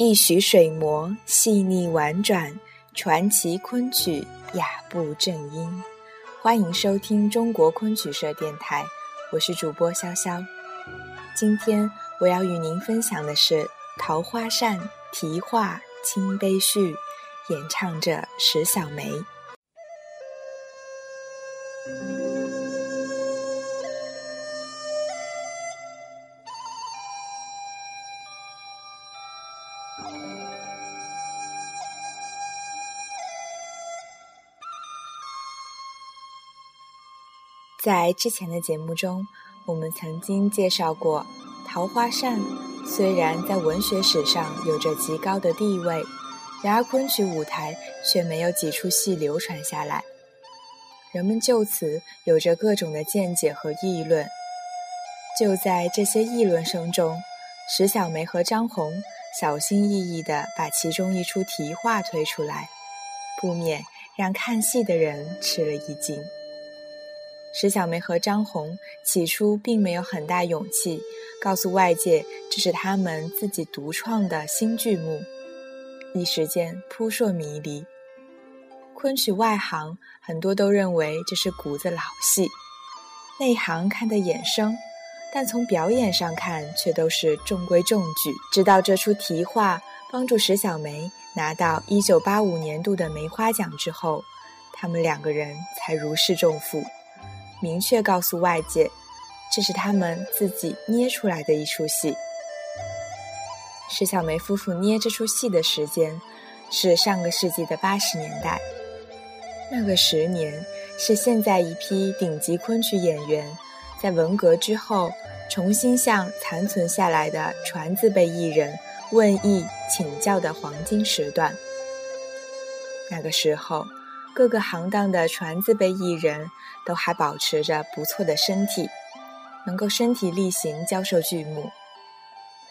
一曲水磨，细腻婉转，传奇昆曲雅步正音。欢迎收听中国昆曲社电台，我是主播潇潇。今天我要与您分享的是《桃花扇》题画清悲序，演唱者石小梅。在之前的节目中，我们曾经介绍过，《桃花扇》虽然在文学史上有着极高的地位，然而昆曲舞台却没有几出戏流传下来。人们就此有着各种的见解和议论。就在这些议论声中，石小梅和张红小心翼翼地把其中一出题画推出来，不免让看戏的人吃了一惊。石小梅和张红起初并没有很大勇气告诉外界这是他们自己独创的新剧目，一时间扑朔迷离。昆曲外行很多都认为这是股子老戏，内行看得眼生，但从表演上看却都是中规中矩。直到这出题画帮助石小梅拿到1985年度的梅花奖之后，他们两个人才如释重负。明确告诉外界，这是他们自己捏出来的一出戏。石小梅夫妇捏这出戏的时间是上个世纪的八十年代，那个十年是现在一批顶级昆曲演员在文革之后重新向残存下来的传字辈艺人问艺请教的黄金时段。那个时候。各个行当的传字辈艺人，都还保持着不错的身体，能够身体力行教授剧目。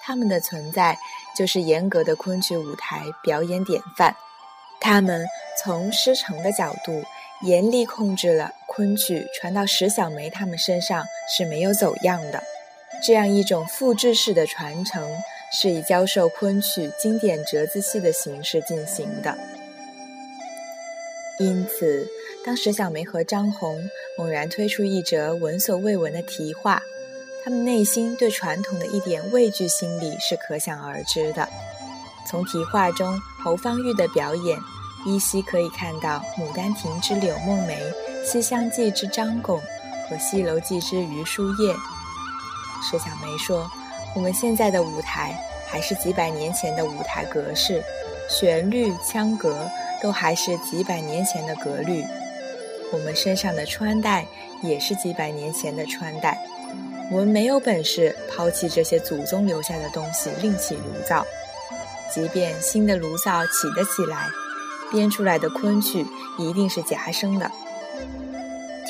他们的存在就是严格的昆曲舞台表演典范。他们从师承的角度，严厉控制了昆曲传到石小梅他们身上是没有走样的。这样一种复制式的传承，是以教授昆曲经典折子戏的形式进行的。因此，当石小梅和张红猛然推出一则闻所未闻的题画，他们内心对传统的一点畏惧心理是可想而知的。从题画中侯方域的表演，依稀可以看到《牡丹亭》之柳梦梅，《西厢记》之张巩和《西楼记》之余书叶。石小梅说：“我们现在的舞台还是几百年前的舞台格式，旋律、腔格。”都还是几百年前的格律，我们身上的穿戴也是几百年前的穿戴。我们没有本事抛弃这些祖宗留下的东西，另起炉灶。即便新的炉灶起得起来，编出来的昆曲一定是夹生的。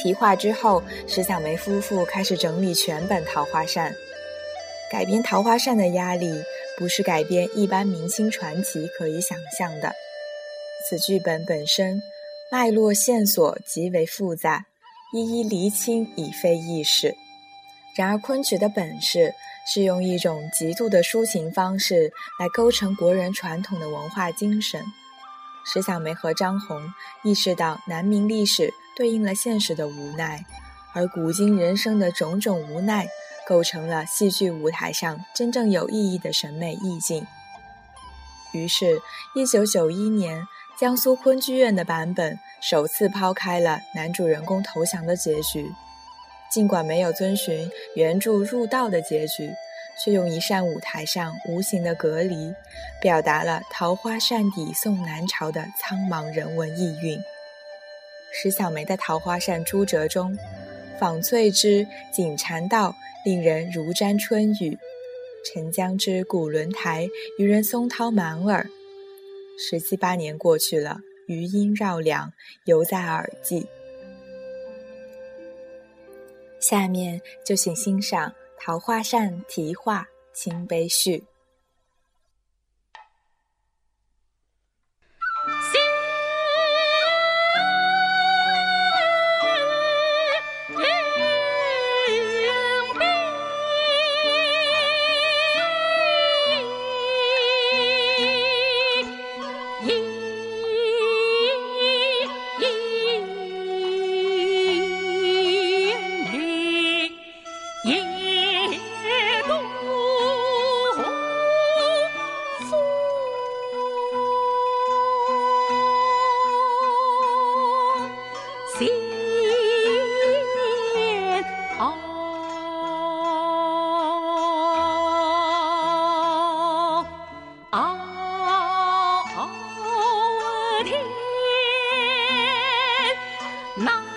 题画之后，石小梅夫妇开始整理全本《桃花扇》。改编《桃花扇》的压力，不是改编一般明星传奇可以想象的。此剧本本身脉络线索极为复杂，一一厘清已非易事。然而，昆曲的本事是用一种极度的抒情方式来构成国人传统的文化精神。石小梅和张红意识到南明历史对应了现实的无奈，而古今人生的种种无奈，构成了戏剧舞台上真正有意义的审美意境。于是，一九九一年。江苏昆剧院的版本首次抛开了男主人公投降的结局，尽管没有遵循原著入道的结局，却用一扇舞台上无形的隔离，表达了桃花扇底送南朝的苍茫人文意蕴。石小梅的《桃花扇》朱折中，访翠之锦缠道，令人如沾春雨；沉江之古轮台，渔人松涛满耳。十七八年过去了，余音绕梁，犹在耳际。下面就请欣赏《桃花扇》题画清悲序。long.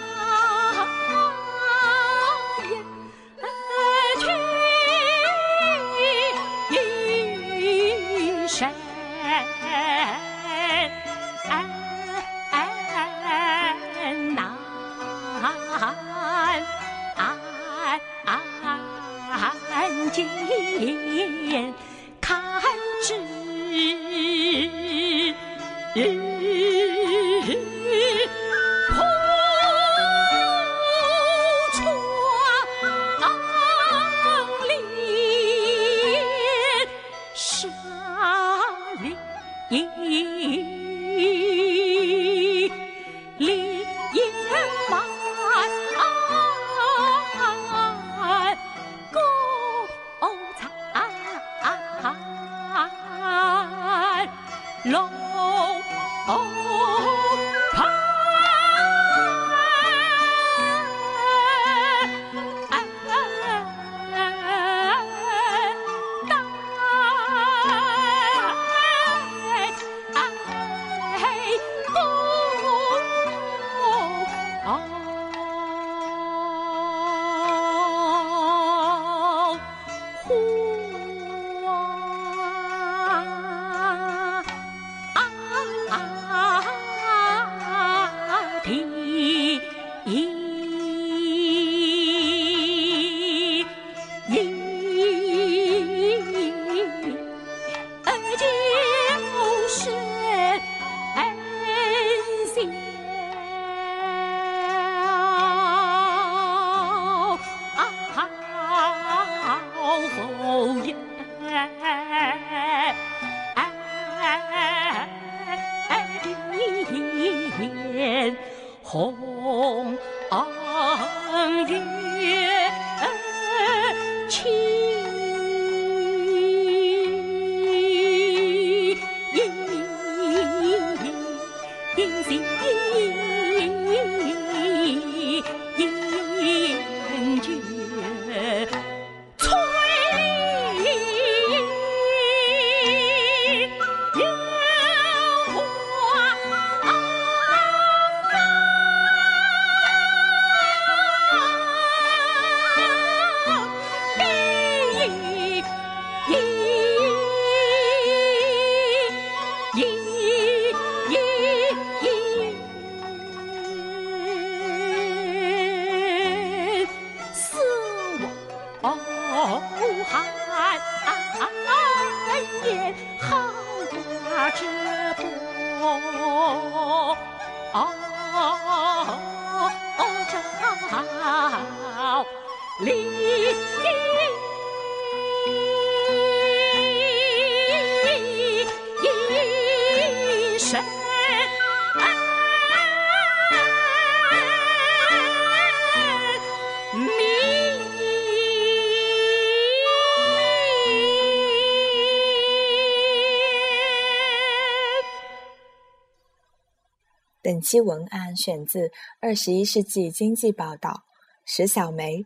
老。本期文案选自《二十一世纪经济报道》，石小梅